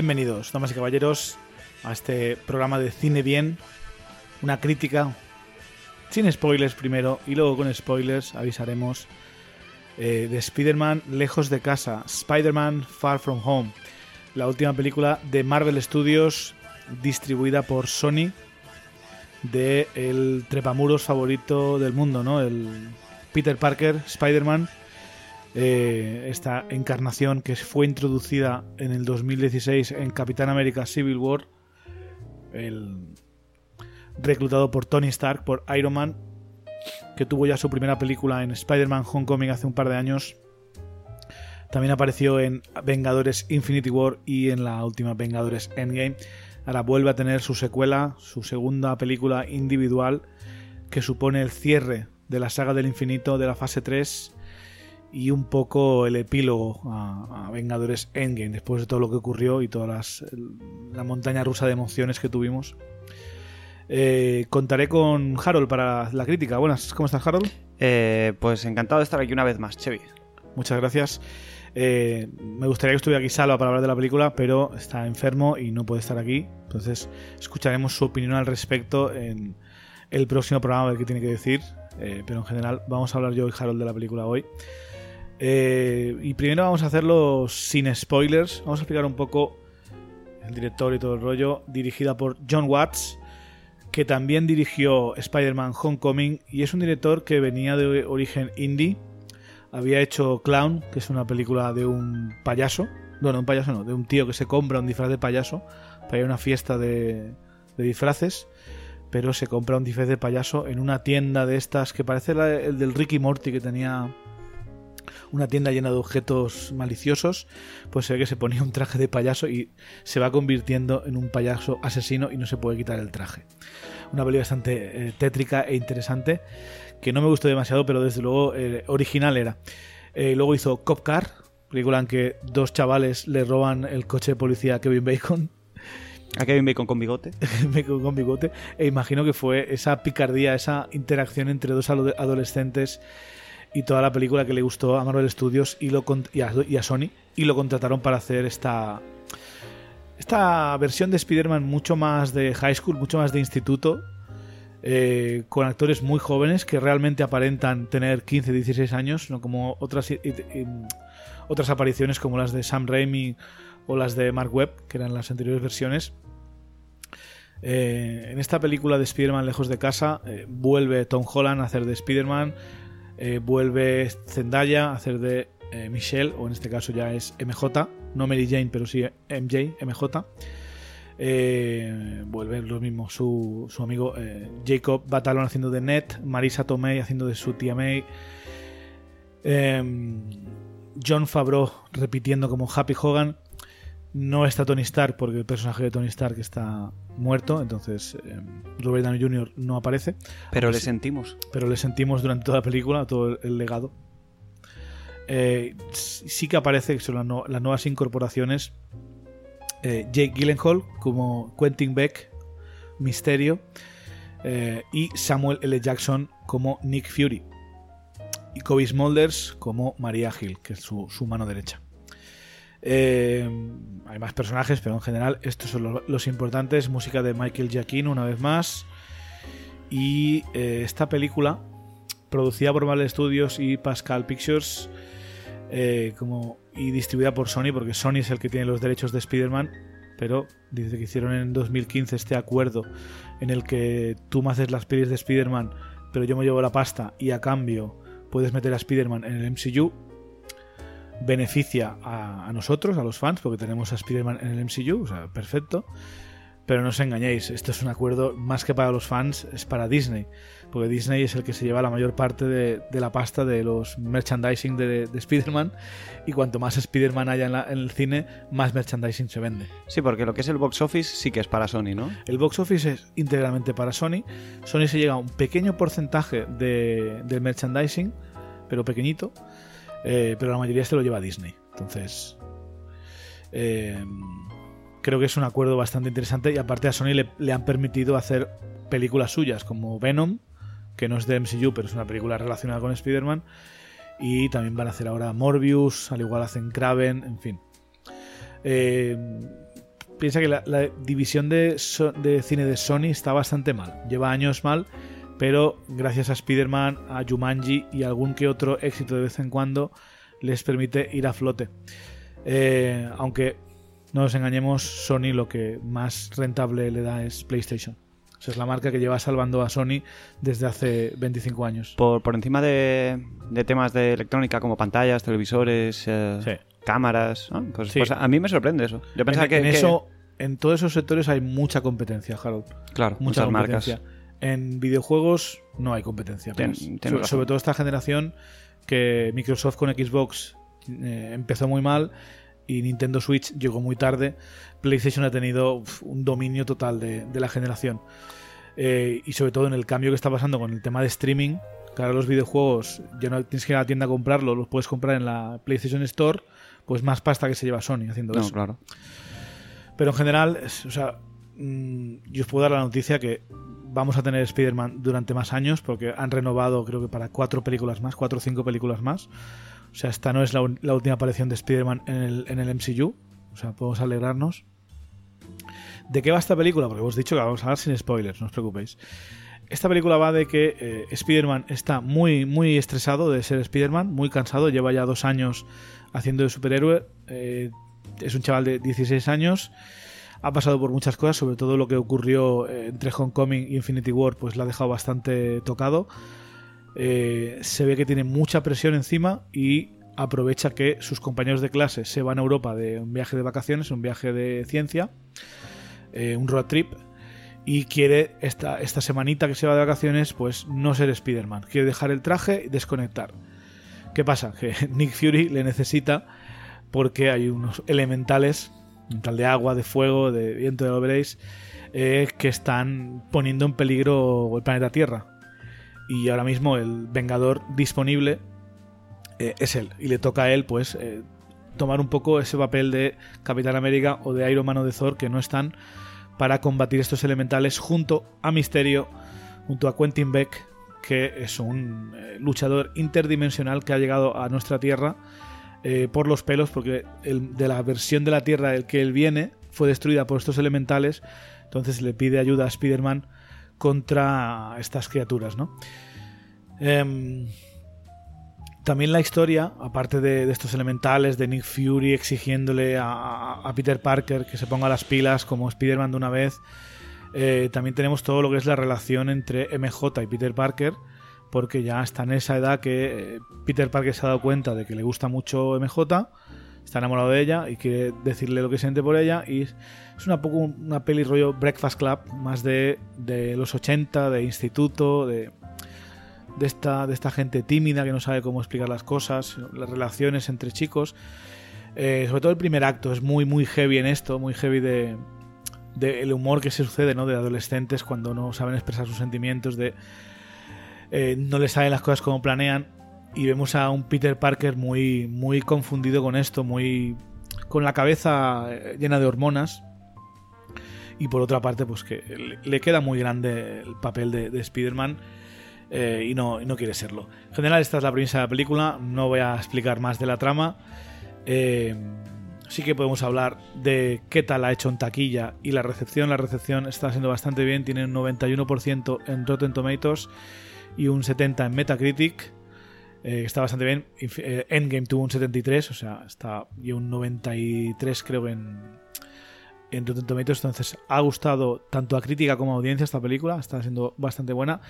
Bienvenidos, damas y caballeros, a este programa de Cine Bien, una crítica, sin spoilers primero y luego con spoilers avisaremos eh, de Spider-Man Lejos de Casa, Spider-Man Far From Home, la última película de Marvel Studios distribuida por Sony de el trepamuros favorito del mundo, ¿no? El Peter Parker, Spider-Man, eh, esta encarnación que fue introducida en el 2016 en Capitán América Civil War, el reclutado por Tony Stark, por Iron Man, que tuvo ya su primera película en Spider-Man Homecoming hace un par de años. También apareció en Vengadores Infinity War y en la última Vengadores Endgame. Ahora vuelve a tener su secuela, su segunda película individual, que supone el cierre de la saga del infinito de la fase 3 y un poco el epílogo a, Vengadores Endgame, después de todo lo que ocurrió y toda las, la montaña rusa de emociones que tuvimos. Eh, contaré con Harold para la crítica. Buenas, ¿cómo estás, Harold? Eh, pues encantado de estar aquí una vez más, Chevy. Muchas gracias. Eh, me gustaría que estuviera aquí Salva para hablar de la película, pero está enfermo y no puede estar aquí. Entonces, escucharemos su opinión al respecto en el próximo programa, a ver tiene que decir. pero en general, vamos a hablar yo y Harold de la película hoy. Eh, y primero vamos a hacerlo sin spoilers. Vamos a explicar un poco el director y todo el rollo. Dirigida por John Watts, que también dirigió Spider-Man Homecoming. Y es un director que venía de origen indie. Había hecho Clown, que es una película de un payaso. Bueno, un payaso no, de un tío que se compra un disfraz de payaso para ir a una fiesta de, de disfraces pero se compra un disfraz de payaso en una tienda de estas que parece el del Ricky Morty que tenía una tienda llena de objetos maliciosos, pues se ve que se ponía un traje de payaso y se va convirtiendo en un payaso asesino y no se puede quitar el traje. Una película bastante eh, tétrica e interesante, que no me gustó demasiado, pero desde luego eh, original era. Eh, luego hizo Cop Car, película en que dos chavales le roban el coche de policía a Kevin Bacon. A Kevin Bacon con bigote. Bacon con bigote. E imagino que fue esa picardía, esa interacción entre dos adolescentes y toda la película que le gustó a Marvel Studios y, a, Sony y lo contrataron para hacer esta, esta versión de Spider-Man mucho más de high school, mucho más de instituto, eh, con actores muy jóvenes que realmente aparentan tener 15, 16 años, no como otras, otras apariciones como las de Sam Raimi o las de Mark Webb, que eran las anteriores versiones. Eh, en esta película de Spider-Man lejos de casa eh, vuelve Tom Holland a hacer de Spider-Man, eh, vuelve Zendaya a hacer de eh, Michelle, o en este caso ya es MJ, no Mary Jane, pero sí MJ, MJ. Eh, vuelve lo mismo su, su amigo Jacob Batalon haciendo de Ned, Marisa Tomei haciendo de su tía May, em, John Favreau repitiendo como Happy Hogan. No está Tony Stark porque el personaje de Tony Stark está muerto, entonces eh, Robert Downey Jr. no aparece. Pero le sentimos. Pero le sentimos durante toda la película, todo el, legado. Eh, sí que aparece, que son las, nuevas incorporaciones. Eh, Jake Gyllenhaal como Quentin Beck, Misterio. y Samuel L. Jackson como Nick Fury. Y Kobe Smulders como Maria Hill, que es su mano derecha. Eh, hay más personajes, pero en general estos son los, importantes. Música de Michael Giacchino, una vez más. Y eh, esta película, producida por Marvel Studios y Pascal Pictures, eh, como, y distribuida por Sony, porque Sony es el que tiene los derechos de Spider-Man. Pero dice que hicieron en 2015 este acuerdo en el que tú me haces las pelis de Spider-Man, pero yo me llevo la pasta y a cambio puedes meter a Spider-Man en el MCU beneficia a, nosotros, a los fans, porque tenemos a Spider-Man en el MCU, o sea, perfecto. Pero no os engañéis, esto es un acuerdo más que para los fans, es para Disney. Porque Disney es el que se lleva la mayor parte de, la pasta de los merchandising de, de Spider-Man. Y cuanto más Spider-Man haya en, el cine, más merchandising se vende. Sí, porque lo que es el box office sí que es para Sony, ¿no? El box office es íntegramente para Sony. Sony se llega a un pequeño porcentaje de, del merchandising, pero pequeñito eh, pero la mayoría se lo lleva a Disney. Entonces, eh, creo que es un acuerdo bastante interesante y aparte a Sony le, han permitido hacer películas suyas como Venom, que no es de MCU, pero es una película relacionada con Spider-Man. Y también van a hacer ahora Morbius, al igual hacen Kraven, en fin. Eh, piensa que la, división de cine de Sony está bastante mal. Lleva años mal, pero gracias a Spider-Man, a Jumanji y algún que otro éxito de vez en cuando les permite ir a flote. Eh, aunque no nos engañemos, Sony lo que más rentable le da es PlayStation. O sea, es la marca que lleva salvando a Sony desde hace 25 años. Por, por encima de, de temas de electrónica como pantallas, televisores, eh, Sí. cámaras. ¿no? Pues, Sí. pues a mí me sorprende eso. Yo pensaba en, que, en que- eso, en todos esos sectores hay mucha competencia, Harold. claro, mucha muchas marcas. En videojuegos no hay competencia. Sobre, razón. sobre todo esta generación que Microsoft con Xbox eh, empezó muy mal y Nintendo Switch llegó muy tarde. PlayStation ha tenido uf, un dominio total de, de la generación. Eh, y sobre todo en el cambio que está pasando con el tema de streaming, que ahora los videojuegos ya no tienes que ir a la tienda a comprarlo, los puedes comprar en la PlayStation Store, pues más pasta que se lleva Sony haciendo No, eso. claro. Pero en general, o sea, mm, yo os puedo dar la noticia que vamos a tener Spider-Man durante más años porque han renovado creo que para cuatro películas más, cuatro o cinco películas más. O sea, esta no es la, última aparición de Spider-Man en el, en el MCU. O sea, podemos alegrarnos. ¿De qué va esta película? Porque hemos dicho que vamos a hablar sin spoilers, no os preocupéis. Esta película va de que eh, Spider-Man está muy, muy estresado de ser Spider-Man, muy cansado, lleva ya dos años haciendo de superhéroe. eh, es un chaval de 16 años, ha pasado por muchas cosas, sobre todo lo que ocurrió eh, entre Homecoming y Infinity War, pues la ha dejado bastante tocado. Eh, se ve que tiene mucha presión encima y aprovecha que sus compañeros de clase se van a Europa de un viaje de vacaciones, un viaje de ciencia, eh, un road trip, y quiere esta, esta semanita que se va de vacaciones, pues no ser Spider-Man. Quiere dejar el traje y desconectar. ¿Qué pasa? Que Nick Fury le necesita porque hay unos elementales, tal de agua, de fuego, de viento, ya lo veréis, eh, que están poniendo en peligro el planeta Tierra. Y ahora mismo el Vengador disponible eh, es él. Y le toca a él, pues, eh, tomar un poco ese papel de Capitán América o de Iron Man o de Thor que no están para combatir estos elementales junto a Misterio, junto a Quentin Beck, que es un luchador interdimensional que ha llegado a nuestra Tierra eh, por los pelos, porque de la versión de la Tierra del que él viene fue destruida por estos elementales, entonces le pide ayuda a Spider-Man contra estas criaturas, ¿no? Em, también la historia, aparte de, estos elementales, de Nick Fury exigiéndole a Peter Parker que se ponga las pilas como Spider-Man de una vez, eh, también tenemos todo lo que es la relación entre MJ y Peter Parker, porque ya está en esa edad que eh, Peter Parker se ha dado cuenta de que le gusta mucho MJ, está enamorado de ella y quiere decirle lo que siente por ella y es una poco una peli rollo Breakfast Club, más de, de los 80, de instituto, de, de, esta, de esta gente tímida que no sabe cómo explicar las cosas, las relaciones entre chicos. Eh, sobre todo el primer acto es muy, muy heavy en esto, muy heavy de, de el humor que se sucede, ¿no? De adolescentes cuando no saben expresar sus sentimientos, de eh, no les salen las cosas como planean y vemos a un Peter Parker muy, muy confundido con esto, muy con la cabeza eh, llena de hormonas y por otra parte pues que le, le queda muy grande el papel de, de Spider-Man eh, y, no, no quiere serlo. En general esta es la premisa de la película, no voy a explicar más de la trama. Sí que podemos hablar de qué tal ha hecho en taquilla y la recepción. La recepción está siendo bastante bien, tiene un 91% en Rotten Tomatoes y un 70% en Metacritic. Eh, está bastante bien. Eh, Endgame tuvo un 73, o sea, está y un 93 creo en, en Rotten Tomatoes. Entonces ha gustado tanto a crítica como a audiencia esta película, está siendo bastante buena.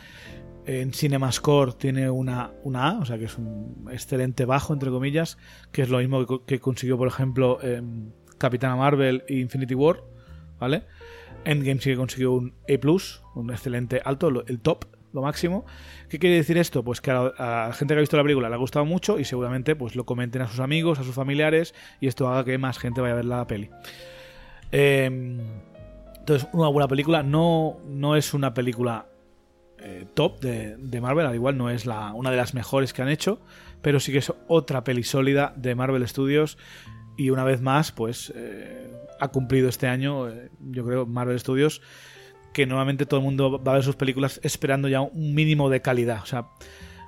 En CinemaScore tiene una, una A, o sea que es un excelente bajo, entre comillas, que es lo mismo que, co- que consiguió, por ejemplo, em, Capitana Marvel e Infinity War, ¿vale? Endgame sí que consiguió un A+, un excelente alto, el top, lo máximo. ¿Qué quiere decir esto? Pues que a la, gente que ha visto la película le ha gustado mucho y seguramente pues lo comenten a sus amigos, a sus familiares y esto haga que más gente vaya a ver la peli. Em, entonces, una buena película. No, no es una película eh, top de, de Marvel, al igual no es la, una de las mejores que han hecho, pero sí que es otra peli sólida de Marvel Studios y una vez más, pues eh, ha cumplido este año, eh, yo creo, Marvel Studios, que normalmente todo el mundo va a ver sus películas esperando ya un mínimo de calidad. O sea,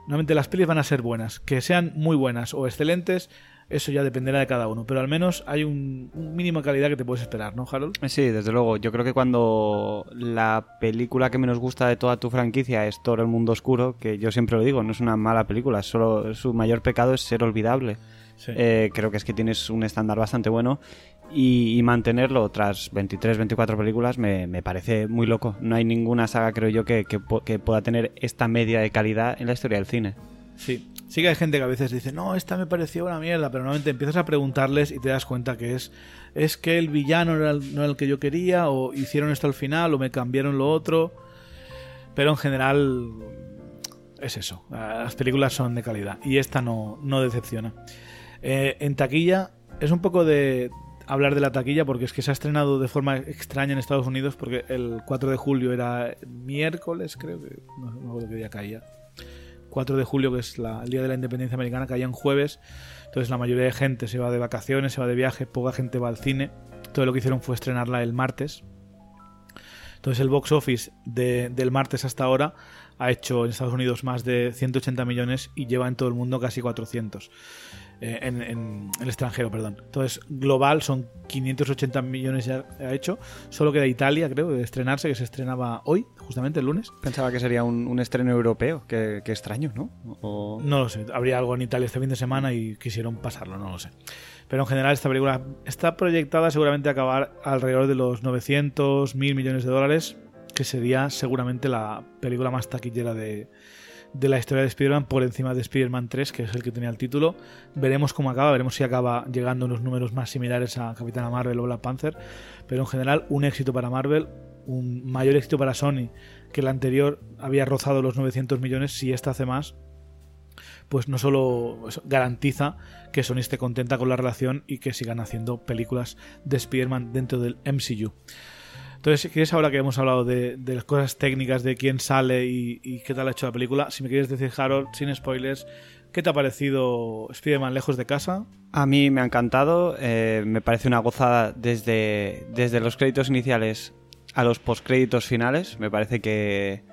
normalmente las pelis van a ser buenas, que sean muy buenas o excelentes, eso ya dependerá de cada uno. Pero al menos hay un, un mínimo de calidad que te puedes esperar, ¿no, Harold? Sí, desde luego. Yo creo que cuando la película que menos gusta de toda tu franquicia es Thor el mundo oscuro, que yo siempre lo digo, no es una mala película, solo su mayor pecado es ser olvidable. Sí. Eh, creo que es que tienes un estándar bastante bueno y, mantenerlo tras 23, 24 películas me, me parece muy loco. No hay ninguna saga, creo yo, que, que pueda tener esta media de calidad en la historia del cine. Sí. Sí que hay gente que a veces dice, no, esta me pareció una mierda, pero normalmente empiezas a preguntarles y te das cuenta que es, es que el villano no era el, no era el que yo quería, o hicieron esto al final, o me cambiaron lo otro. Pero en general es eso. Las películas son de calidad y esta no, no decepciona. Eh, en taquilla es un poco de hablar de la taquilla porque es que se ha estrenado de forma extraña en Estados Unidos porque el 4 de julio era miércoles, creo que no, me acuerdo qué día caía. 4 de julio, que es la- el día de la independencia americana, caía en jueves. Entonces la mayoría de gente se va de vacaciones, se va de viaje, poca gente va al cine. Todo lo que hicieron fue estrenarla el martes. Entonces el box office de- del martes hasta ahora ha hecho en Estados Unidos más de 180 millones y lleva en todo el mundo casi 400. Eh, en, en el extranjero, perdón. Entonces, global son 580 millones ya ha hecho. Solo queda Italia, creo, de estrenarse, que se estrenaba hoy, justamente el lunes. Pensaba que sería un, un estreno europeo, qué, qué extraño, ¿no? O- No lo sé, habría algo en Italia este fin de semana y quisieron pasarlo, no lo sé. Pero en general esta película está proyectada seguramente a acabar alrededor de los 900, 1000 millones de dólares, que sería seguramente la película más taquillera de, de la historia de Spider-Man por encima de Spider-Man 3, que es el que tenía el título. Veremos cómo acaba, veremos si acaba llegando unos números más similares a Capitana Marvel o Black Panther, pero en general un éxito para Marvel, un mayor éxito para Sony, que el anterior había rozado los 900 millones, si esta hace más, pues no solo garantiza que Sony esté contenta con la relación y que sigan haciendo películas de Spider-Man dentro del MCU. Entonces, si quieres ahora que hemos hablado de, de las cosas técnicas, de quién sale y, qué tal ha hecho la película, si me quieres decir, Harold, sin spoilers, ¿qué te ha parecido Spider-Man lejos de casa? A mí me ha encantado, eh, me parece una gozada desde, desde los créditos iniciales a los postcréditos finales. Me parece que,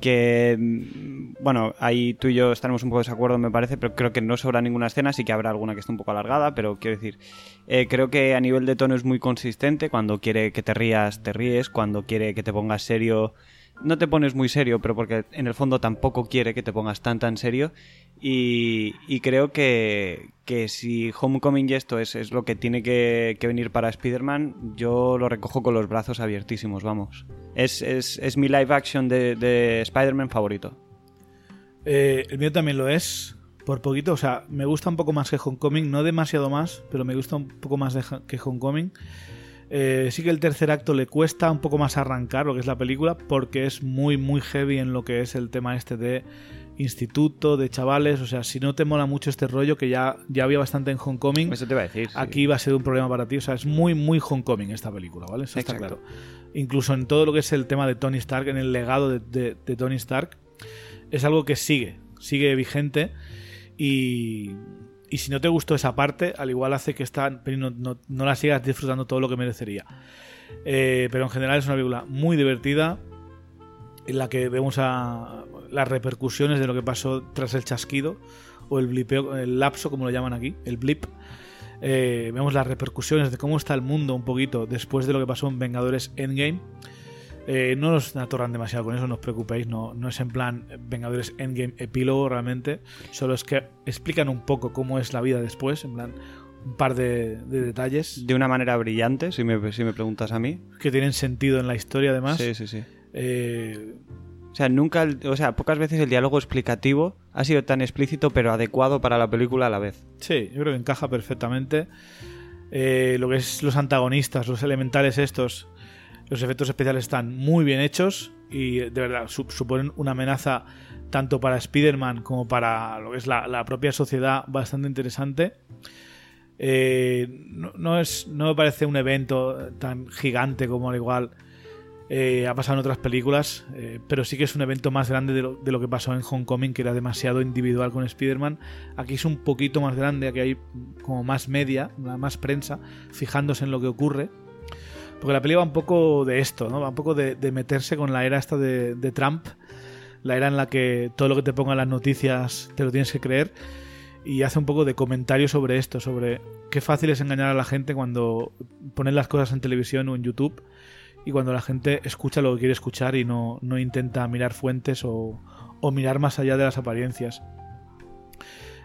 que, bueno, ahí tú y yo estaremos un poco de desacuerdo, me parece, pero creo que no sobra ninguna escena, sí que habrá alguna que esté un poco alargada, pero quiero decir, eh, creo que a nivel de tono es muy consistente. Cuando quiere que te rías, te ríes. Cuando quiere que te pongas serio, no te pones muy serio, pero porque en el fondo tampoco quiere que te pongas tan tan serio. Y, creo que, que si Homecoming y esto es, es lo que tiene que, que venir para Spider-Man, yo lo recojo con los brazos abiertísimos, vamos. Es, es, es mi live action de, de Spider-Man favorito. Eh, el mío también lo es, por poquito, o sea, me gusta un poco más que Homecoming, no demasiado más, pero me gusta un poco más que Homecoming. Eh, sí que el tercer acto le cuesta un poco más arrancar lo que es la película, porque es muy, muy heavy en lo que es el tema este de instituto, de chavales, o sea, si no te mola mucho este rollo, que ya, ya había bastante en Homecoming, Eso te iba a decir. sí. aquí va a ser un problema para ti. O sea, es muy, muy Homecoming esta película, ¿vale? Eso está Exacto. claro. Incluso en todo lo que es el tema de Tony Stark, en el legado de, de- de Tony Stark, es algo que sigue, sigue vigente. Y, y si no te gustó esa parte, al igual hace que esta no- no la sigas disfrutando todo lo que merecería. Eh, pero en general es una película muy divertida, en la que vemos a las repercusiones de lo que pasó tras el chasquido, o el blipeo, el lapso, como lo llaman aquí, el blip. Eh, vemos las repercusiones de cómo está el mundo un poquito después de lo que pasó en Vengadores Endgame. Eh, no os atorran demasiado con eso, no os preocupéis, no, no es en plan Vengadores Endgame epílogo realmente, solo es que explican un poco cómo es la vida después, en plan un par de, de detalles De una manera brillante, si me, si me preguntas a mí. que tienen sentido en la historia además. Sí, sí, sí. Eh, O sea, nunca, o sea, pocas veces el diálogo explicativo ha sido tan explícito pero adecuado para la película a la vez. Sí, yo creo que encaja perfectamente. Eh, lo que es los antagonistas, los elementales estos, los efectos especiales están muy bien hechos y de verdad su- suponen una amenaza tanto para Spider-Man como para lo que es la, propia sociedad bastante interesante. Eh, no, es, no me parece un evento tan gigante como al igual eh, ha pasado en otras películas, eh, pero sí que es un evento más grande de lo, de lo que pasó en Homecoming, que era demasiado individual con Spider-Man. Aquí es un poquito más grande, aquí hay como más media, más prensa, fijándose en lo que ocurre. Porque la peli va un poco de esto, ¿no? Va un poco de, meterse con la era esta de, de Trump, la era en la que todo lo que te pongan las noticias te lo tienes que creer. y hace un poco de comentario sobre esto, sobre qué fácil es engañar a la gente cuando ponen las cosas en televisión o en YouTube y cuando la gente escucha lo que quiere escuchar y no, no intenta mirar fuentes o, o, mirar más allá de las apariencias.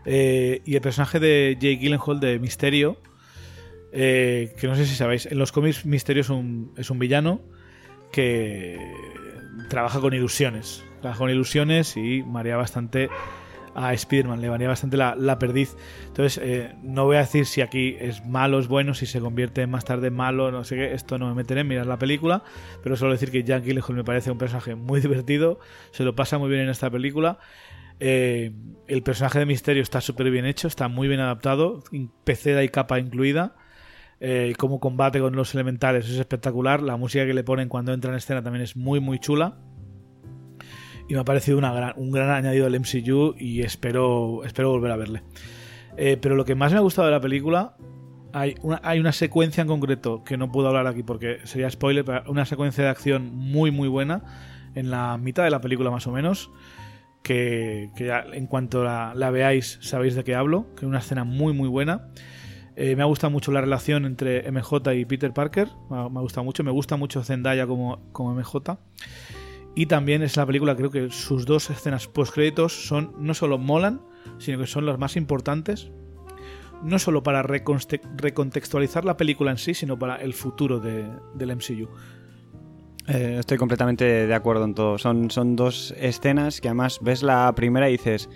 Eh, y el personaje de Jake Gyllenhaal de Misterio, eh, que no sé si sabéis, en los cómics Misterio es un, es un villano que trabaja con ilusiones. Trabaja con ilusiones y marea bastante a Spider-Man, le varía bastante la, perdiz. Entonces, eh, no voy a decir si aquí es malo, es bueno, si se convierte más tarde en malo, no sé qué, esto no me meteré en mirar la película, pero solo decir que Jack Gyllenhaal me parece un personaje muy divertido, se lo pasa muy bien en esta película. Eh, el personaje de Misterio está súper bien hecho, está muy bien adaptado, peceda y capa incluida. Eh, cómo combate con los elementales es espectacular. La música que le ponen cuando entra en escena también es muy, muy chula y me ha parecido un gran añadido al MCU y espero, espero volver a verle. Eh, pero lo que más me ha gustado de la película, hay una, hay una secuencia en concreto que no puedo hablar aquí porque sería spoiler, pero una secuencia de acción muy muy buena en la mitad de la película más o menos. Que, en cuanto la, veáis sabéis de qué hablo, que es una escena muy muy buena. Eh, me ha gustado mucho la relación entre MJ y Peter Parker, me ha, gustado mucho, me gusta mucho Zendaya como, como MJ. Y también es la película, creo que sus dos escenas post-créditos son, no solo molan, sino que son las más importantes. No solo para recontextualizar la película en sí, sino para el futuro de, del MCU. Eh, estoy completamente de acuerdo en todo. Son, son dos escenas que además ves la primera y dices,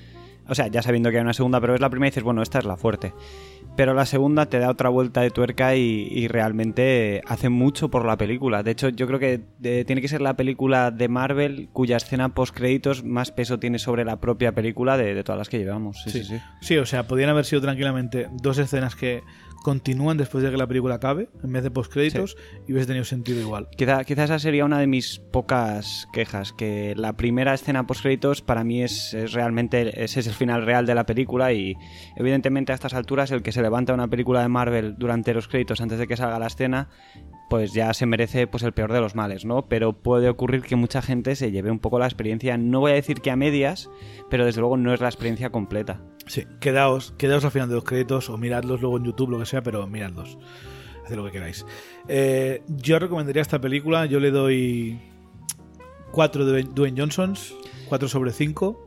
o sea, ya sabiendo que hay una segunda, pero ves la primera y dices, bueno, esta es la fuerte pero la segunda te da otra vuelta de tuerca y, realmente hace mucho por la película. De hecho, yo creo que tiene que ser la película de Marvel cuya escena post créditos más peso tiene sobre la propia película de, todas las que llevamos. Sí sí, sí, sí, o sea, podrían haber sido tranquilamente dos escenas que continúan después de que la película acabe, en vez de postcréditos, y hubiese tenido sentido igual. Quizá, quizá, esa sería una de mis pocas quejas, que la primera escena postcréditos para mí es, realmente, ese es el final real de la película y evidentemente a estas alturas el que se levanta una película de Marvel durante los créditos antes de que salga la escena pues ya se merece pues el peor de los males, ¿no? Pero puede ocurrir que mucha gente se lleve un poco la experiencia, no voy a decir que a medias, pero desde luego no es la experiencia completa. Sí, quedaos, quedaos al final de los créditos o miradlos luego en YouTube, lo que sea, pero miradlos. Haced lo que queráis. Eh, yo recomendaría esta película, yo le doy 4 de Dwayne Johnsons, 4 sobre 5.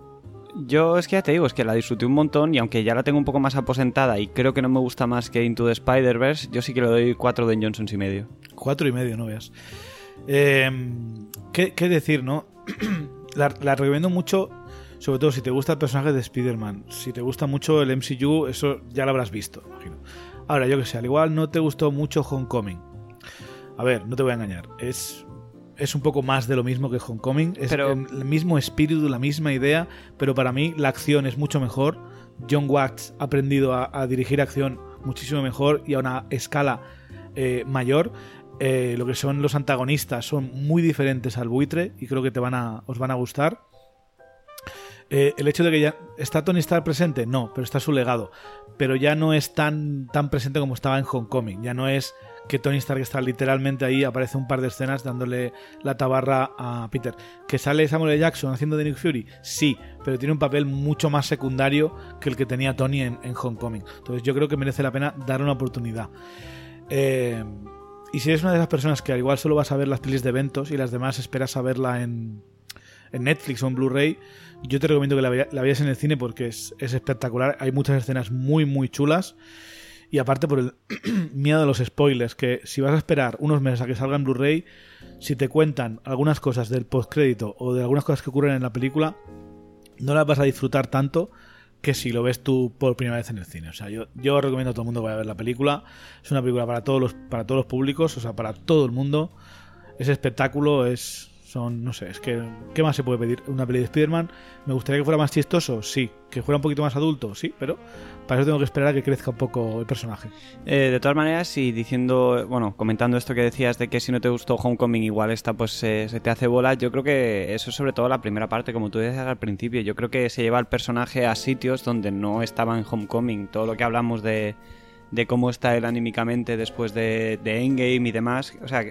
Yo es que ya te digo, es que la disfruté un montón y aunque ya la tengo un poco más aposentada y creo que no me gusta más que Into the Spider-Verse, yo sí que le doy 4 de Johnsons y medio. 4 y medio, no veas. Eh, ¿qué, decir, no? la, recomiendo mucho, sobre todo si te gusta el personaje de Spider-Man. Si te gusta mucho el MCU, eso ya lo habrás visto, imagino. Ahora, yo que sé, al igual no te gustó mucho Homecoming. A ver, no te voy a engañar. Es es un poco más de lo mismo que Homecoming. Es el mismo espíritu, la misma idea, pero para mí la acción es mucho mejor. John Watts ha aprendido a, dirigir acción muchísimo mejor y a una escala eh, mayor. Eh, lo que son los antagonistas son muy diferentes al buitre y creo que te van a, os van a gustar. Eh, el hecho de que ya está Tony Stark presente, no, pero está su legado. Pero ya no es tan, tan presente como estaba en Homecoming. Ya no es que Tony Stark está literalmente ahí, aparece un par de escenas dándole la tabarra a Peter. ¿Que sale Samuel L. Jackson haciendo de Nick Fury? Sí, pero tiene un papel mucho más secundario que el que tenía Tony en, Homecoming. Entonces yo creo que merece la pena dar una oportunidad. Eh, y si eres una de esas personas que al igual solo vas a ver las pelis de eventos y las demás esperas a verla en, en Netflix o en Blu-ray, yo te recomiendo que la, veas en el cine porque es, es espectacular. Hay muchas escenas muy, muy chulas. Y aparte por el miedo de los spoilers, que si vas a esperar unos meses a que salga en Blu-ray, si te cuentan algunas cosas del postcrédito o de algunas cosas que ocurren en la película, no las vas a disfrutar tanto que si lo ves tú por primera vez en el cine. O sea, yo, yo recomiendo a todo el mundo que vaya a ver la película. Es una película para todos los, para todos los públicos, o sea, para todo el mundo. Es espectáculo, es, son, no sé, es que, ¿qué más se puede pedir? Una peli de Spider-Man, ¿me gustaría que fuera más chistoso? Sí. ¿Que fuera un poquito más adulto? Sí, pero para eso tengo que esperar a que crezca un poco el personaje. Eh, de todas maneras, y diciendo, bueno, comentando esto que decías de que si no te gustó Homecoming igual esta pues se te hace bola, yo creo que eso es sobre todo la primera parte, como tú decías al principio, yo creo que se lleva el personaje a sitios donde no estaba en Homecoming, todo lo que hablamos de, de cómo está él anímicamente después de, Endgame y demás, o sea,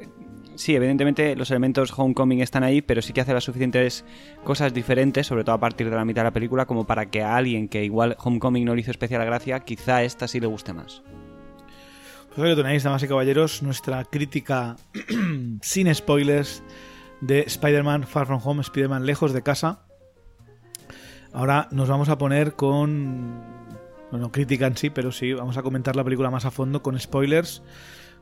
sí, evidentemente los elementos Homecoming están ahí, pero sí que hace las suficientes cosas diferentes, sobre todo a partir de la mitad de la película, como para que a alguien que igual Homecoming no le hizo especial gracia, quizá esta sí le guste más. Pues ahí lo tenéis, damas y caballeros, nuestra crítica sin spoilers de Spider-Man Far From Home, Spider-Man lejos de casa. Ahora nos vamos a poner con... Bueno, crítica en sí, pero sí, vamos a comentar la película más a fondo con spoilers.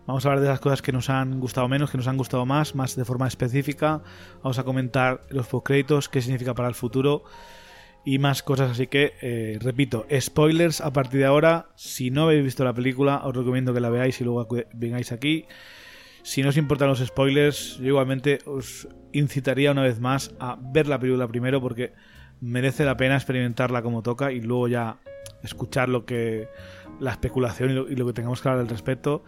Vamos a hablar de las cosas que nos han gustado menos, que nos han gustado más, más de forma específica. Vamos a comentar los postcréditos, qué significa para el futuro y más cosas. Así que, eh, repito, spoilers a partir de ahora. Si no habéis visto la película, os recomiendo que la veáis y luego vengáis aquí. Si no os importan los spoilers, yo igualmente os incitaría una vez más a ver la película primero porque merece la pena experimentarla como toca y luego ya escuchar lo que la especulación y lo, que tengamos que hablar al respecto.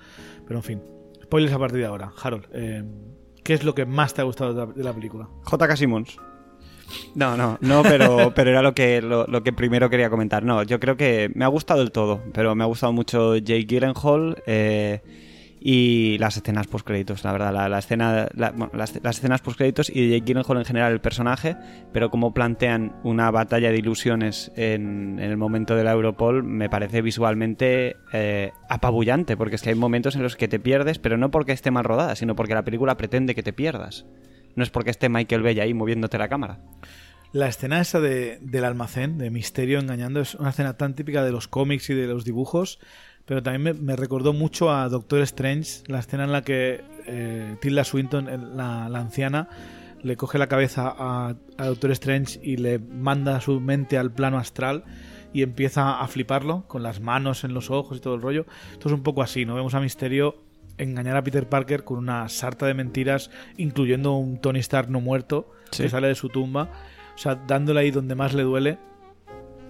Pero en fin, spoilers a partir de ahora. Harold, eh, ¿qué es lo que más te ha gustado de la, película? J.K. Simmons. No, no, no, pero, pero era lo que, lo, que primero quería comentar. No, yo creo que me ha gustado el todo, pero me ha gustado mucho Jake Gyllenhaal. Eh, y las escenas post créditos, la verdad, la, escena, las, escenas post créditos y de Jake Gyllenhaal en general el personaje, pero como plantean una batalla de ilusiones en, el momento de la Europol me parece visualmente eh, apabullante, porque es que hay momentos en los que te pierdes, pero no porque esté mal rodada, sino porque la película pretende que te pierdas. No es porque esté Michael Bay ahí moviéndote la cámara. La escena esa de, del almacén, de misterio engañando, es una escena tan típica de los cómics y de los dibujos pero también me, recordó mucho a Doctor Strange, la escena en la que eh, Tilda Swinton, la, anciana, le coge la cabeza a, Doctor Strange y le manda su mente al plano astral y empieza a fliparlo con las manos en los ojos y todo el rollo. Esto es un poco así, ¿no? Vemos a Misterio engañar a Peter Parker con una sarta de mentiras, incluyendo un Tony Stark no muerto que sale de su tumba, o sea, dándole ahí donde más le duele.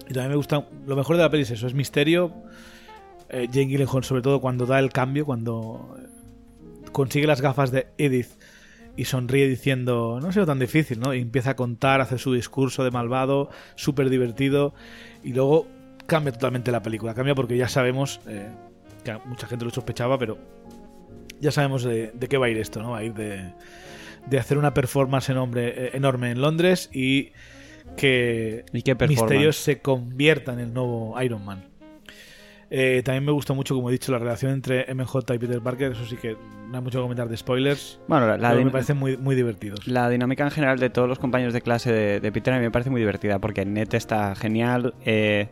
Y también me gusta, lo mejor de la peli es eso, es Misterio eh, Jane Gyllenhaal, sobre todo cuando da el cambio, cuando eh, consigue las gafas de Edith y sonríe diciendo, no ha sido tan difícil, ¿no? Y empieza a contar, hace su discurso de malvado, súper divertido, y luego cambia totalmente la película. Cambia porque ya sabemos, eh, que mucha gente lo sospechaba, pero ya sabemos de, qué va a ir esto, ¿no? Va a ir de, de hacer una performance enorme en Londres y que ¿Y Misterios se convierta en el nuevo Iron Man. Eh, también me gusta mucho, como he dicho, la relación entre MJ y Peter Parker. Eso sí que no hay mucho que comentar de spoilers. Bueno, la, me parece muy, muy divertidos. La dinámica en general de todos los compañeros de clase de, Peter a mí me parece muy divertida porque Net está genial. Eh,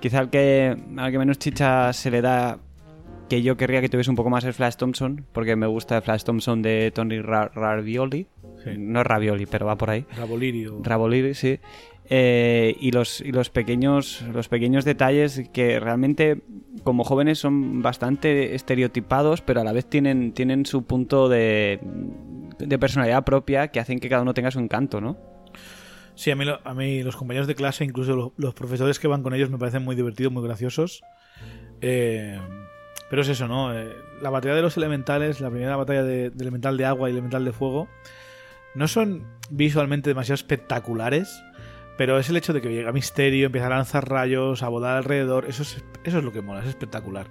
quizá al que, al que menos chicha se le da que yo querría que tuviese un poco más el Flash Thompson, porque me gusta el Flash Thompson de Tony Ravioli. No es Ravioli, pero va por ahí. Rabolirio. Raboliri, sí. Eh, y los, y los, pequeños, los pequeños detalles que realmente como jóvenes son bastante estereotipados, pero a la vez tienen, tienen su punto de, de personalidad propia que hacen que cada uno tenga su encanto, ¿no? Sí, a mí, a mí los compañeros de clase, incluso los, profesores que van con ellos, me parecen muy divertidos, muy graciosos. Eh, pero es eso, ¿no? Eh, la batalla de los elementales, la primera batalla de, elemental de agua y elemental de fuego, no son visualmente demasiado espectaculares, pero es el hecho de que llega Misterio, empieza a lanzar rayos, a volar alrededor. Eso es, eso es lo que mola, es espectacular.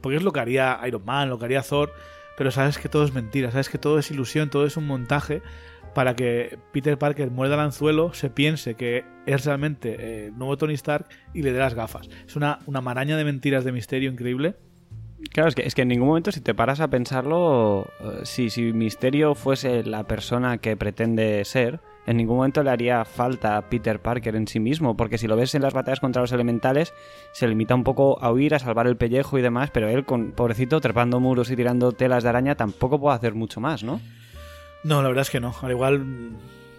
Porque es lo que haría Iron Man, lo que haría Thor. Pero sabes que todo es mentira, sabes que todo es ilusión, todo es un montaje para que Peter Parker muerda el anzuelo, se piense que es realmente eh, nuevo Tony Stark y le dé las gafas. Es una, una maraña de mentiras de misterio increíble. Claro, es que, es que en ningún momento, si te paras a pensarlo, eh, si, si Misterio fuese la persona que pretende ser, en ningún momento le haría falta a Peter Parker en sí mismo, porque si lo ves en las batallas contra los elementales, se limita un poco a huir, a salvar el pellejo y demás, pero él, con pobrecito, trepando muros y tirando telas de araña, tampoco puede hacer mucho más, ¿no? No, la verdad es que no. Al igual,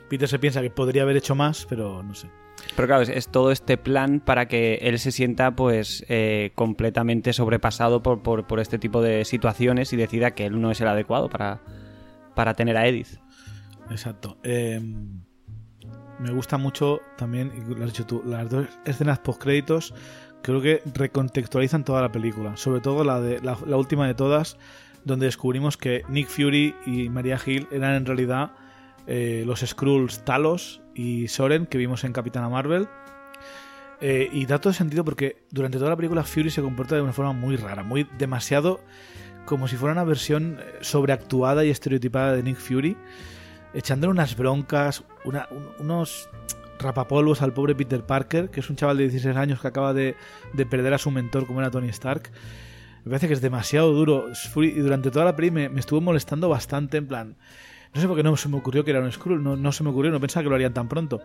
Peter se piensa que podría haber hecho más, pero no sé. Pero claro, es, todo este plan para que él se sienta pues eh, completamente sobrepasado por, por, este tipo de situaciones y decida que él no es el adecuado para, para tener a Edith. Exacto. Em, me gusta mucho también, y lo has dicho tú, las dos escenas post-créditos creo que recontextualizan toda la película. Sobre todo la, de, la, última de todas, donde descubrimos que Nick Fury y Maria Hill eran en realidad eh, los Skrulls Talos y Soren que vimos en Capitana Marvel. Eh, y da todo sentido porque durante toda la película Fury se comporta de una forma muy rara, muy demasiado como si fuera una versión eh, sobreactuada y estereotipada de Nick Fury, echándole unas broncas, una- un- unos rapapolvos al pobre Peter Parker, que es un chaval de 16 años que acaba de, de perder a su mentor como era Tony Stark. Me parece que es demasiado duro. Y durante toda la peli me, me estuvo molestando bastante, en plan... No sé por qué no se me ocurrió que era un Skrull, no, no se me ocurrió, no pensaba que lo harían tan pronto.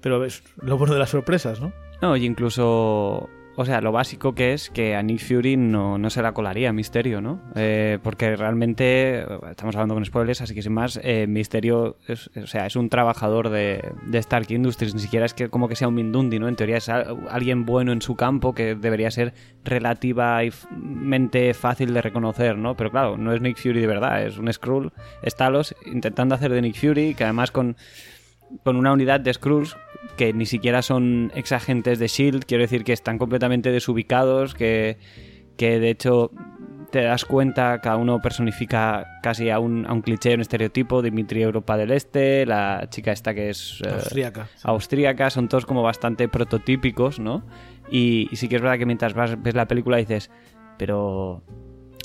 Pero es lo bueno de las sorpresas, ¿no? No, y incluso, o sea, lo básico que es que a Nick Fury no, no se la colaría Misterio, ¿no? Eh, porque realmente, estamos hablando con spoilers, así que sin más, eh, Misterio es, o sea, es un trabajador de, de Stark Industries, ni siquiera es que como que sea un Mindundi, ¿no? En teoría es al- alguien bueno en su campo que debería ser relativamente fácil de reconocer, ¿no? Pero claro, no es Nick Fury de verdad, es un Skrull, es Talos intentando hacer de Nick Fury, que además con con una unidad de Skrulls que ni siquiera son ex agentes de S.H.I.E.L.D., quiero decir que están completamente desubicados, que, que de hecho te das cuenta, cada uno personifica casi a un, a un cliché, un estereotipo, Dimitri Europa del Este, la chica esta que es eh, Austríaca. austríaca, son todos como bastante prototípicos, ¿no? Y, y sí que es verdad que mientras vas, ves la película dices, pero...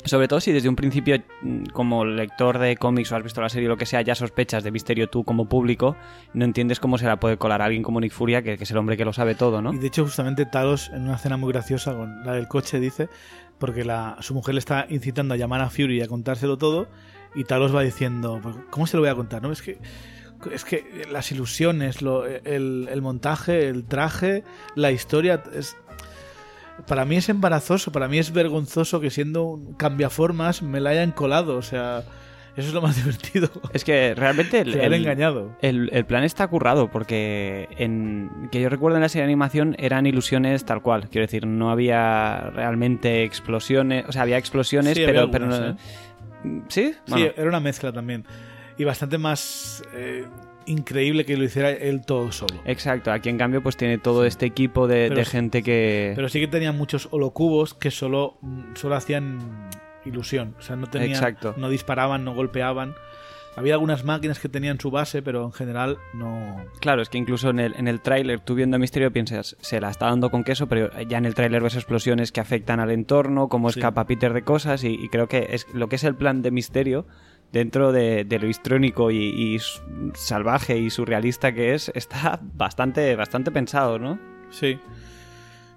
Sobre todo si desde un principio, mm, como lector de cómics o has visto la serie o lo que sea, ya sospechas de Misterio tú como público, no entiendes cómo se la puede colar a alguien como Nick Furia, que, es el hombre que lo sabe todo, ¿no? Y de hecho, justamente Talos, en una escena muy graciosa con la del coche, dice, porque la, su mujer le está incitando a llamar a Fury y a contárselo todo, y Talos va diciendo, "Pues, ¿cómo se lo voy a contar? ¿No? Es que, es que las ilusiones, lo- el, el montaje, el traje, la historia, es, para mí es embarazoso, para mí es vergonzoso que siendo un cambiaformas me la hayan colado, o sea, eso es lo más divertido. Es que realmente el, el- engañado. el- el plan está currado porque en que yo recuerdo en la serie de animación eran ilusiones tal cual. Quiero decir, no había realmente explosiones. O sea, había explosiones, Sí, había pero, pero no- ¿Sí? Sí, Bueno, era una mezcla también. Y bastante más eh, increíble que lo hiciera él todo solo. Exacto, aquí en cambio pues tiene todo este equipo de, Pero de sí- gente que... Pero sí que tenía muchos holocubos que solo, mm, solo hacían ilusión. O sea, no tenían, Exacto. no disparaban, no golpeaban. Había algunas máquinas que tenían su base, pero en general no. Claro, es que incluso en el, en el tráiler, tú viendo a Misterio piensas, se la está dando con queso, pero ya en el tráiler ves explosiones que afectan al entorno, cómo Sí. escapa Peter de cosas, y, y creo que es lo que es el plan de Misterio, dentro de, de lo histrónico y, salvaje y surrealista que es, está bastante, bastante pensado, ¿no? Sí.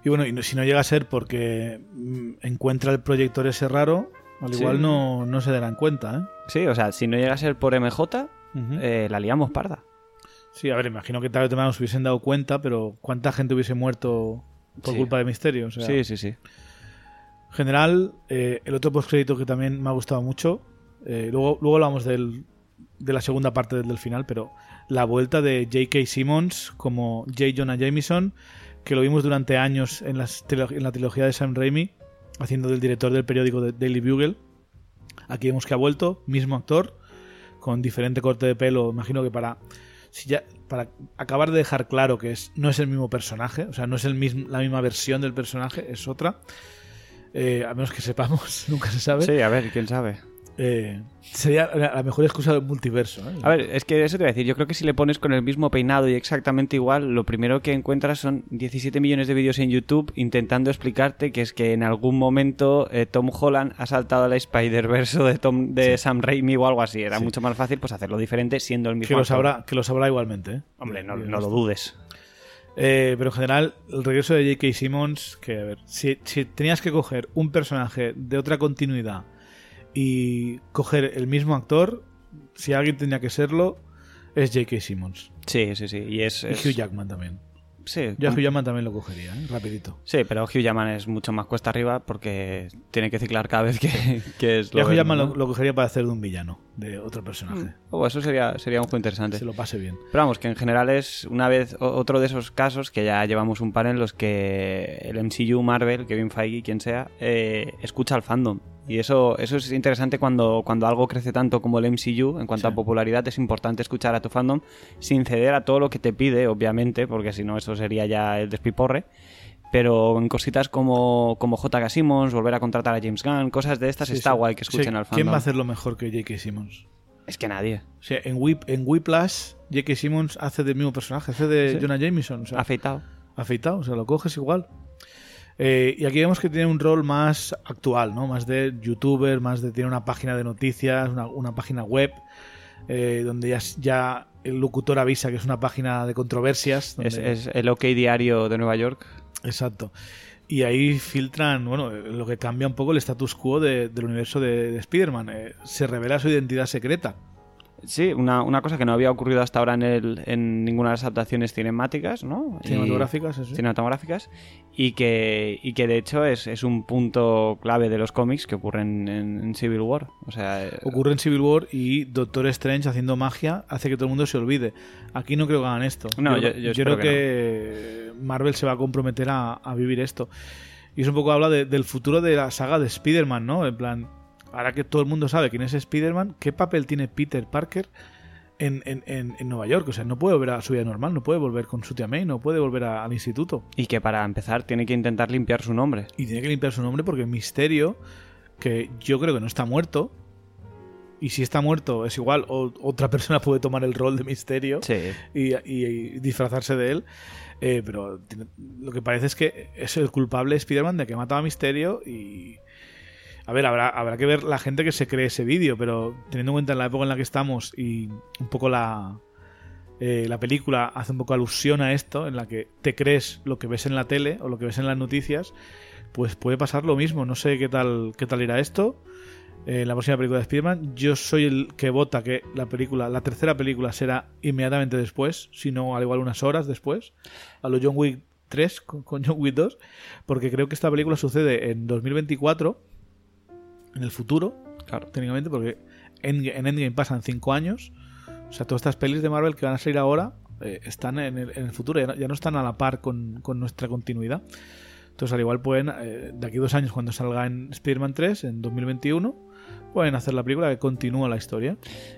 Y bueno, y si no llega a ser porque mm, encuentra el proyector ese raro, al Sí. igual no, no se darán cuenta, Sí, o sea, si no llega a ser por MJ, ¿eh? Eh, la liamos parda. Sí, a ver, imagino que o temprano se hubiesen dado cuenta, pero ¿cuánta gente hubiese muerto por Sí. culpa de Misterio? O sea, Sí, sí, sí. En general, eh, el otro postcrédito que también me ha gustado mucho, eh, luego, luego hablamos del, de la segunda parte del, final, pero la vuelta de J.K. Simmons como J. Jonah Jameson, que lo vimos durante años en, las en la trilogía de Sam Raimi, haciendo del director del periódico de Daily Bugle. Aquí vemos que ha vuelto, mismo actor, con diferente corte de pelo, imagino que para acabar de dejar claro que es no es el mismo personaje, o sea, no es el mismo, la misma versión del personaje, es otra. Eh, a menos que sepamos, nunca se sabe. Sí, a ver, quién sabe. Eh, sería la mejor excusa del multiverso. ¿eh? A ver, es que eso te voy a decir. Yo creo que si le pones con el mismo peinado y exactamente igual, lo primero que encuentras son 17 millones de vídeos en YouTube intentando explicarte que es que en algún momento eh, Tom Holland ha saltado al Spider-Verse de, Tom, de Sam Raimi o algo así. Era Sí. mucho más fácil pues hacerlo diferente siendo el mismo que lo sabrá, que lo sabrá igualmente. ¿eh? Hombre, no, lo dudes. Eh, pero en general, el regreso de J.K. Simmons, que a ver, si, si tenías que coger un personaje de otra continuidad y coger el mismo actor, si alguien tenía que serlo, es J.K. Simmons. Sí, sí, sí. Y es... Y es- Hugh Jackman también. Sí, Yo a Hugh Jackman también lo cogería, ¿eh? rapidito. sí, pero Hugh Jackman es mucho más cuesta arriba porque tiene que ciclar cada vez que, que es Yo a Hugh Jackman ¿no? lo, lo cogería para hacer de un villano, de otro personaje. Oh, eso sería, sería un juego interesante. Se lo pase bien. Pero vamos, que en general es una vez otro de esos casos que ya llevamos un par en los que el MCU, Marvel, Kevin Feige, quien sea, eh, escucha al fandom. Y eso, eso es interesante cuando, cuando algo crece tanto como el MCU, en cuanto Sí. a popularidad, es importante escuchar a tu fandom sin ceder a todo lo que te pide, obviamente, porque si no eso sería ya el despiporre. Pero en cositas como, como J.K. Simmons, volver a contratar a James Gunn, cosas de estas, Sí, está sí. guay que escuchen al fandom. ¿Quién va a hacerlo mejor que J.K. Simmons? Es que nadie. O sea, en, Whip, en Whiplash, J.K. Simmons hace del mismo personaje, hace de Sí. Jonah Jameson. O sea, Afeitado. afeitado, o sea, lo coges igual. Eh, y aquí vemos que tiene un rol más actual, ¿no? Más de youtuber, más de tiene una página de noticias, una, una página web, eh, donde ya, ya el locutor avisa que es una página de controversias. donde- Es, es el OK Diario de Nueva York. Exacto. Y ahí filtran, bueno, lo que cambia un poco el status quo de- del universo de, de Spider-Man. Eh, se revela su identidad secreta. Sí, una, una cosa que no había ocurrido hasta ahora en, el, en ninguna de las adaptaciones cinemáticas, ¿no? Y- Cinematográficas, eso cinematográficas y que, y que de hecho es, es un punto clave de los cómics que ocurren en, en Civil War. O sea, eh, Ocurre en Civil War y Doctor Strange haciendo magia hace que todo el mundo se olvide. Aquí no creo que hagan esto. No, yo- creo- yo espero creo que, Marvel se va a comprometer a, a vivir esto. Y eso un poco habla de- del futuro de la saga de Spider-Man, ¿no? En plan, ahora que todo el mundo sabe quién es Spider-Man, ¿qué papel tiene Peter Parker en, en- en- en Nueva York? O sea, no puede volver a su vida normal, no puede volver con su tía May, no puede volver a- al instituto. y que para empezar tiene que intentar limpiar su nombre. Y tiene que limpiar su nombre porque Misterio, que yo creo que no está muerto, y si está muerto es igual, o otra persona puede tomar el rol de Misterio Sí. y, y- y disfrazarse de él. eh, pero lo que parece es que es el culpable Spider-Man de que ha matado a Misterio y... A ver, habrá, habrá que ver la gente que se cree ese vídeo, pero teniendo en cuenta la época en la que estamos y un poco la, eh, la película hace un poco alusión a esto, en la que te crees lo que ves en la tele o lo que ves en las noticias, pues puede pasar lo mismo. No sé qué tal, qué tal irá esto. Eh, la próxima película de Spider-Man, yo soy el que vota que la película, la tercera película será inmediatamente después, si no al igual unas horas después, a lo John Wick 3 con, con John Wick 2, porque creo que esta película sucede en 2024, en el futuro, Claro. técnicamente, porque en, en Endgame pasan 5 años. O sea, todas estas pelis de Marvel que van a salir ahora eh, están en el, en el futuro, ya no, ya no están a la par con, con nuestra continuidad. Entonces, al igual pueden, eh, de aquí a dos años, cuando salga en Spider-Man 3, en 2021, pueden hacer la película que continúa la historia.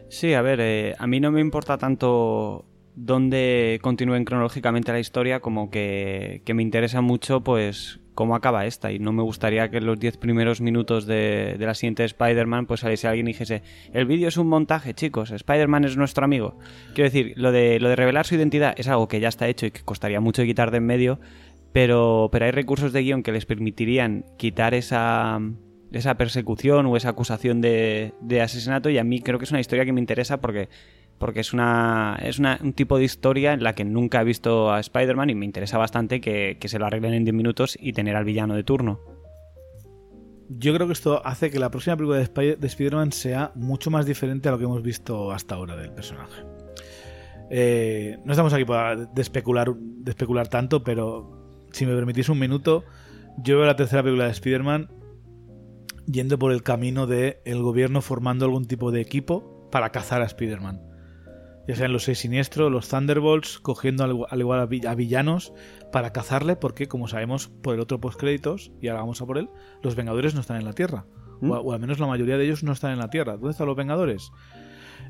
Sí, a ver, eh, a mí no me importa tanto dónde continúen cronológicamente la historia como que, que me interesa mucho pues cómo acaba esta y no me gustaría que en los 10 primeros minutos de, de la siguiente Spider-Man pues saliese alguien y dijese el vídeo es un montaje chicos, Spider-Man es nuestro amigo quiero decir, lo de, lo de revelar su identidad es algo que ya está hecho y que costaría mucho quitar de en medio pero, pero hay recursos de guion que les permitirían quitar esa, esa persecución o esa acusación de, de asesinato y a mí creo que es una historia que me interesa porque, porque es, una, es una- un tipo de historia en la que nunca he visto a Spider-Man y me interesa bastante que, que se lo arreglen en 10 minutos y tener al villano de turno. Yo creo que esto hace que la próxima película de, de Spider-Man sea mucho más diferente a lo que hemos visto hasta ahora del personaje. Eh, no estamos aquí para de especular, especular tanto, pero si me permitís un minuto, yo veo la tercera película de Spider-Man yendo por el camino de el gobierno formando algún tipo de equipo para cazar a Spider-Man. Ya sean los seis siniestros, los Thunderbolts, cogiendo al, al igual a, vi- a villanos para cazarle, porque como sabemos por el otro postcréditos, y ahora vamos a por él, los Vengadores no están en la Tierra. ¿Mm? O, o al menos la mayoría de ellos no están en la Tierra. ¿Dónde están los Vengadores?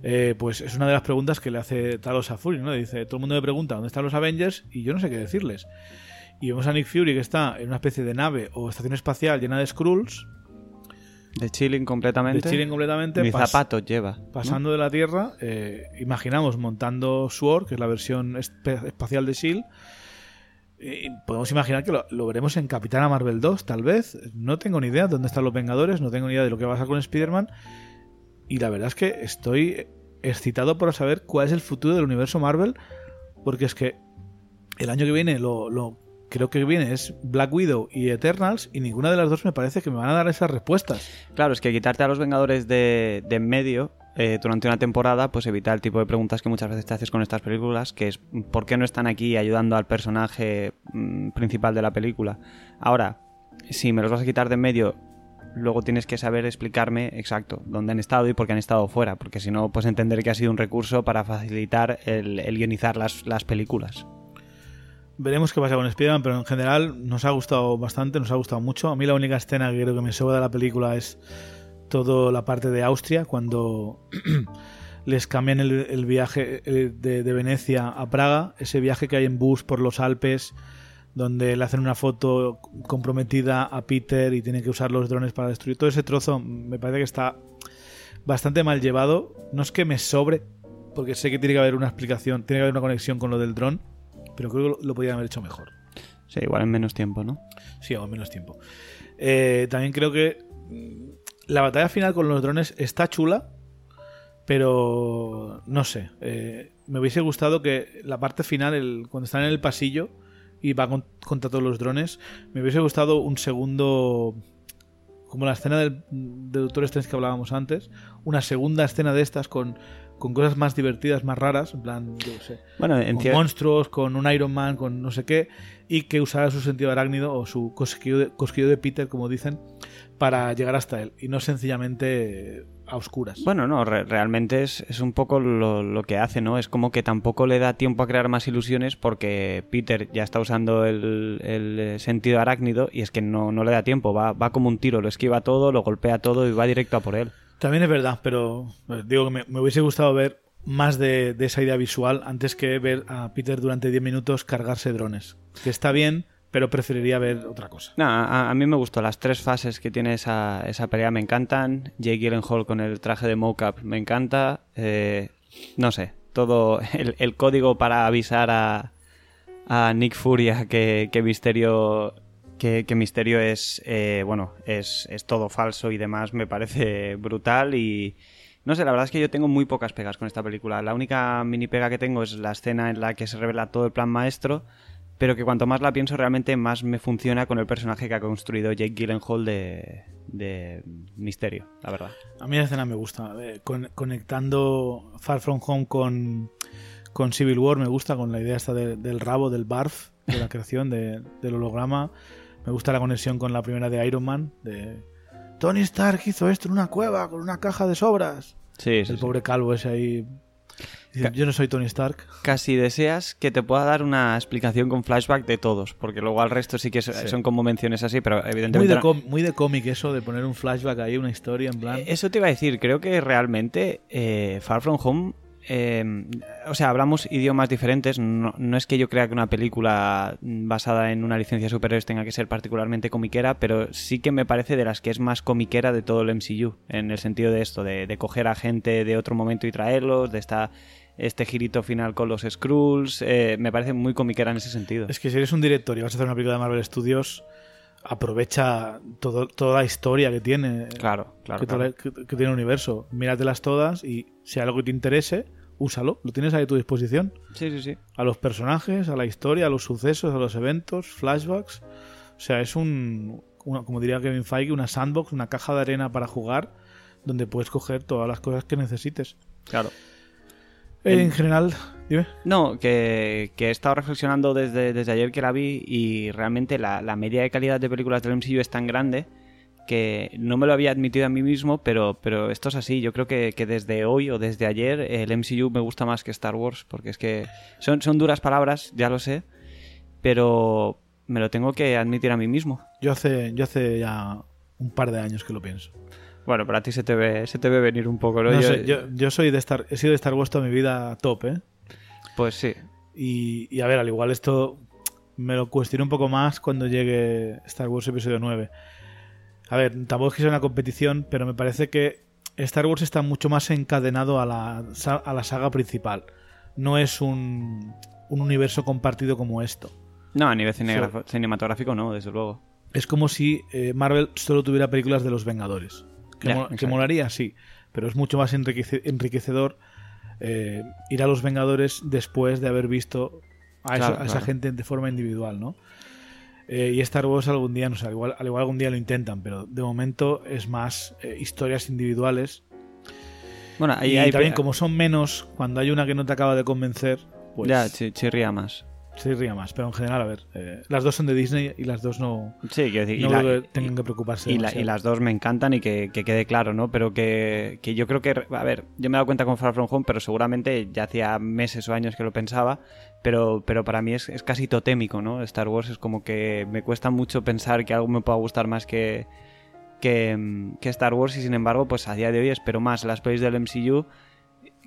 Eh, pues es una de las preguntas que le hace Talos a Fury, ¿no? Dice, todo el mundo me pregunta dónde están los Avengers y yo no sé qué decirles. Y vemos a Nick Fury que está en una especie de nave o estación espacial llena de Skrulls, De chilling completamente. de chilling completamente, pas- zapatos lleva. ¿no? pasando de la Tierra, eh, imaginamos montando SWORD, que es la versión espacial de S.H.I.E.L.D., y podemos imaginar que lo, lo veremos en Capitana Marvel 2, tal vez. No tengo ni idea de dónde están los Vengadores, no tengo ni idea de lo que va a pasar con Spider-Man. Y la verdad es que estoy excitado por saber cuál es el futuro del universo Marvel, porque es que el año que viene lo, lo creo que viene es Black Widow y Eternals, y ninguna de las dos me parece que me van a dar esas respuestas. Claro, es que quitarte a los Vengadores de, de en medio eh, durante una temporada, pues evita el tipo de preguntas que muchas veces te haces con estas películas, que es ¿por qué no están aquí ayudando al personaje mm, principal de la película? Ahora, si me los vas a quitar de en medio, luego tienes que saber explicarme exacto dónde han estado y por qué han estado fuera, porque si no, pues entender que ha sido un recurso para facilitar el, el guionizar las, las películas. Veremos qué pasa con Spider-Man, pero en general nos ha gustado bastante, nos ha gustado mucho. A mí la única escena que creo que me sobra de la película es toda la parte de Austria, cuando les cambian el, viaje eh, de, de Venecia a Praga, ese viaje que hay en bus por los Alpes, donde le hacen una foto comprometida a Peter y tiene que usar los drones para destruir. Todo ese trozo me parece que está bastante mal llevado. No es que me sobre, porque sé que tiene que haber una explicación, tiene que haber una conexión con lo del dron, pero creo que lo, lo podrían haber hecho mejor. Sí, igual en menos tiempo, ¿no? Sí, o en menos tiempo. Eh, también creo que mm, la batalla final con los drones está chula, pero no sé. eh, me hubiese gustado que la parte final, el, cuando están en el pasillo y va con- contra todos los drones, me hubiese gustado un segundo. Como la escena del, de Doctor Strange que hablábamos antes, una segunda escena de estas con, con cosas más divertidas, más raras, en plan, yo qué sé, Bueno, en con cier- monstruos, con un Iron Man, con no sé qué, y que usara su sentido arácnido o su cosquillo de, cosquillo de Peter, como dicen, para llegar hasta él, y no sencillamente a oscuras. Bueno, no, re- realmente es, es un poco lo, lo que hace, ¿no? Es como que tampoco le da tiempo a crear más ilusiones porque Peter ya está usando el, el, eh, sentido arácnido y es que no, no le da tiempo, va, va como un tiro, lo esquiva todo, lo golpea todo y va directo a por él. También es verdad, pero eh, digo que me, hubiese gustado ver más de, esa idea visual antes que ver a Peter durante 10 minutos cargarse drones. Que está bien, pero preferiría ver otra cosa. No, a, mí me gustó, las tres fases que tiene esa, esa pelea me encantan, Jake Gyllenhaal con el traje de mocap me encanta, eh, no sé, todo el, el código para avisar a, a Nick Furia que, que Misterio que, Misterio es eh, bueno es, es todo falso y demás me parece brutal y no sé la verdad es que yo tengo muy pocas pegas con esta película la única mini pega que tengo es la escena en la que se revela todo el plan maestro pero que cuanto más la pienso realmente más me funciona con el personaje que ha construido Jake Gyllenhaal de, de Misterio la verdad A mí la escena me gusta. eh, con- conectando Far From Home con, con Civil War me gusta, con la idea esta de- del rabo, del barf, de la creación de- del holograma. Me gusta la conexión con la primera de Iron Man, de Tony Stark hizo esto en una cueva con una caja de sobras. sí, sí, El sí. pobre calvo ese ahí. dice, Yo no soy Tony Stark. casi deseas que te pueda dar una explicación con flashback de todos, porque luego al resto sí que Sí. son como menciones así, pero Muy evidentemente... de, no- muy de cómic eso, de poner un flashback ahí, una historia en plan. Eh, Eso te iba a decir, creo que realmente eh, Far From Home... eh, o sea, hablamos idiomas diferentes. No, es que yo crea que una película basada en una licencia de superhéroes tenga que ser particularmente comiquera, pero sí que me parece de las que es más comiquera de todo el MCU. En el sentido de esto, de, de coger a gente de otro momento y traerlos, de esta, este girito final con los Skrulls. eh, me parece muy comiquera en ese sentido. Es que si eres un director y vas a hacer una película de Marvel Studios, aprovecha todo, toda la historia que tiene. Claro, claro. que, claro. toda- que- que tiene el universo. Míratelas todas y si hay algo que te interese, úsalo. Lo tienes ahí a tu disposición. Sí, sí, sí. A los personajes, a la historia, a los sucesos, a los eventos, flashbacks. O sea, es un, una- como diría Kevin Feige, una sandbox, una caja de arena para jugar donde puedes coger todas las cosas que necesites. Claro. En general, dime. No, que, que he estado reflexionando desde, desde ayer que la vi y realmente la, la media de calidad de películas del MCU es tan grande que no me lo había admitido a mí mismo, pero, pero esto es así. Yo creo que, que desde hoy o desde ayer el MCU me gusta más que Star Wars, porque es que son, son duras palabras, ya lo sé, pero me lo tengo que admitir a mí mismo. Yo hace, yo hace ya un par de años que lo pienso. Bueno, pero a ti se te ve, se te ve venir un poco, ¿no? No Yo- sé, yo, yo soy de Star, he sido de Star Wars toda mi vida top, ¿eh? Pues sí. Y, y a ver, al igual esto me lo cuestiono un poco más cuando llegue Star Wars Episodio 9. A ver, tampoco es que sea una competición, pero me parece que Star Wars está mucho más encadenado a la, a la saga principal. No es un, un universo compartido como esto. No, a nivel cinegrafo- cinematográfico no, desde luego. Es como si eh, Marvel solo tuviera películas de los Vengadores. ¿Que, mo- molaría? Sí. Pero es mucho más enriquece- enriquecedor eh, ir a los Vengadores después de haber visto a, eso- Claro, a esa claro. gente de forma individual, ¿no? Eh, y Star Wars algún día, no sé, al igual, al igual algún día lo intentan, pero de momento es más eh, historias individuales. Bueno, ahí y hay también, como son menos, cuando hay una que no te acaba de convencer, pues Ya, chi- chirría más. Se ría más. Pero en general, a ver, eh, las dos son de Disney y las dos no, Sí, quiero decir, no y la- creo que tengan que preocuparse. y, la- y las dos me encantan y que, que quede claro, ¿no? Pero que, que yo creo que, a ver, yo me he dado cuenta con Far From Home, pero seguramente ya hacía meses o años que lo pensaba, pero, pero para mí es, es casi totémico, ¿no? Star Wars es como que me cuesta mucho pensar que algo me pueda gustar más que, que, que Star Wars y sin embargo, pues a día de hoy espero más las pelis del MCU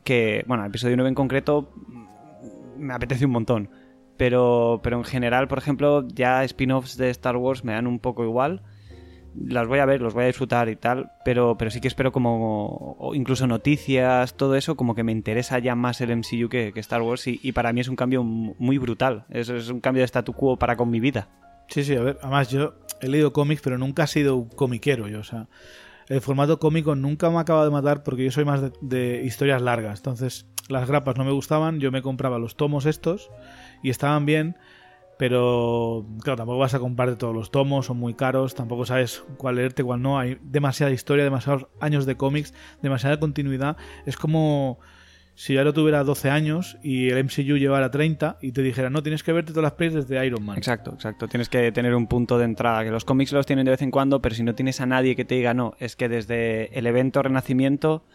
que, bueno, el episodio 9 en concreto mm, me apetece un montón. Pero, pero en general, por ejemplo, ya spin-offs de Star Wars me dan un poco igual. las voy a ver, los voy a disfrutar y tal, pero, pero sí que espero como, incluso noticias, todo eso, como que me interesa ya más el MCU que, que Star Wars y, y para mí es un cambio muy brutal, es, es un cambio de statu quo para con mi vida. Sí, sí, a ver, además yo he leído cómics, pero nunca he sido comiquero yo, o sea, el formato cómico nunca me ha acabado de matar porque yo soy más de, de historias largas, entonces las grapas no me gustaban, yo me compraba los tomos estos y estaban bien, pero claro, tampoco vas a comprarte todos los tomos, son muy caros, tampoco sabes cuál leerte, cuál no, hay demasiada historia, demasiados años de cómics, demasiada continuidad, es como si yo ahora tuviera 12 años y el MCU llevara 30 y te dijera, no, tienes que verte todas las pelis desde Iron Man. Exacto, exacto. Tienes que tener un punto de entrada, que los cómics los tienen de vez en cuando, pero si no tienes a nadie que te diga, no, es que desde el evento Renacimiento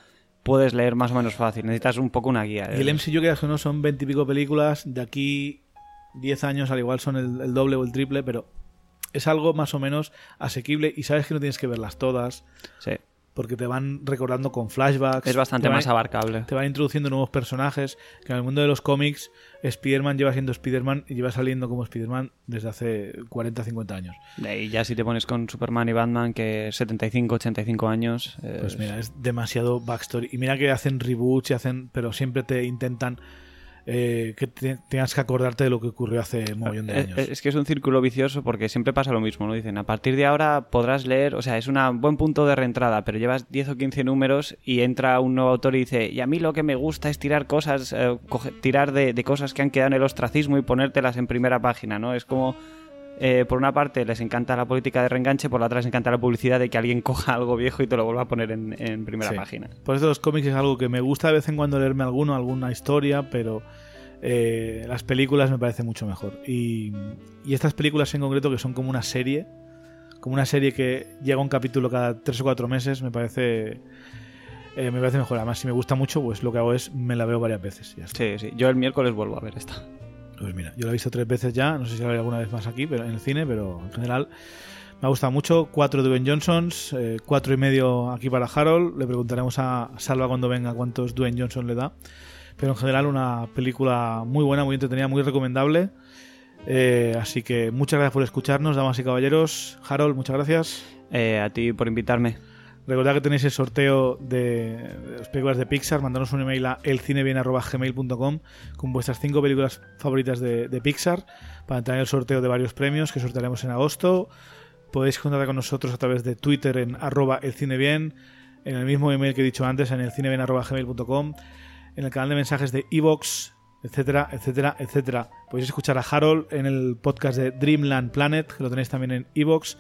puedes leer más o menos fácil. Necesitas un poco una guía. Y el MCU, que no son 20 y pico películas, de aquí 10 años al igual son el, el, doble o el triple, pero es algo más o menos asequible y sabes que no tienes que verlas todas. Sí. Porque te van recordando con flashbacks. Es bastante van, más abarcable. Te van introduciendo nuevos personajes. Que en el mundo de los cómics, Spider-Man lleva siendo Spider-Man y lleva saliendo como Spider-Man desde hace 40, 50 años. Y ya si te pones con Superman y Batman, que 75, 85 años. Pues mira, es demasiado backstory. Y mira que hacen reboots y hacen. Pero siempre te intentan eh, que te, tengas que acordarte de lo que ocurrió hace un millón de años. Es, es, que es un círculo vicioso porque siempre pasa lo mismo, ¿no? Dicen, a partir de ahora podrás leer, o sea, es un buen punto de reentrada, pero llevas 10 o 15 números y entra un nuevo autor y dice, y a mí lo que me gusta es tirar cosas, eh, coge, tirar de, de, cosas que han quedado en el ostracismo y ponértelas en primera página, ¿no? Es como... Eh, por una parte les encanta la política de reenganche, por la otra les encanta la publicidad de que alguien coja algo viejo y te lo vuelva a poner en, en primera sí. página. Por eso los cómics es algo que me gusta de vez en cuando leerme alguno, alguna historia, pero eh, las películas me parece mucho mejor. Y, y, estas películas en concreto, que son como una serie, como una serie que llega un capítulo cada tres o cuatro meses, me parece. Eh, me parece mejor. Además, si me gusta mucho, pues lo que hago es me la veo varias veces. Sí, sí. Yo el miércoles vuelvo a ver esta. Pues mira, yo la he visto tres veces ya. No sé si la veré alguna vez más aquí, pero en el cine, pero en general me ha gustado mucho. Cuatro Dwayne Johnsons, eh, cuatro y medio aquí para Harold. Le preguntaremos a Salva cuando venga cuántos Dwayne Johnson le da pero en general una película muy buena, muy entretenida, muy recomendable. Eh, así que muchas gracias por escucharnos, damas y caballeros. Harold, muchas gracias. Eh, a ti por invitarme. Recordad que tenéis el sorteo de, las películas de Pixar. Mandanos un email a elcinebien.gmail.com con vuestras cinco películas favoritas de, de, Pixar para entrar en el sorteo de varios premios que sortearemos en agosto. Podéis contactar con nosotros a través de Twitter en arroba elcinebien, en el mismo email que he dicho antes, en elcinebien.gmail.com en el canal de mensajes de Evox, etcétera, etcétera, etcétera. Podéis escuchar a Harold en el podcast de Dreamland Planet, que lo tenéis también en Evox,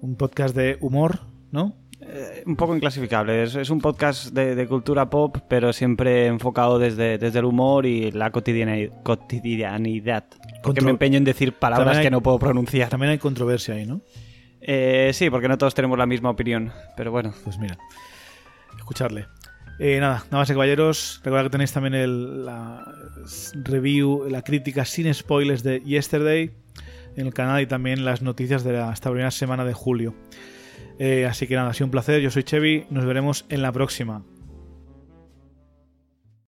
un podcast de humor, ¿no? Eh, un poco inclasificable. Es, es un podcast de, de, cultura pop, pero siempre enfocado desde, desde el humor y la cotidianidad. cotidianidad porque me empeño en decir palabras hay, que no puedo pronunciar. También hay controversia ahí, ¿no? Eh, sí, porque no todos tenemos la misma opinión, pero bueno. Pues mira, escucharle. Eh, nada, nada más, caballeros. Recuerda que tenéis también el, la review, la crítica sin spoilers de Yesterday en el canal y también las noticias de la, esta primera semana de julio. Eh, así que nada, ha sido un placer. Yo soy Chevy. Nos veremos en la próxima.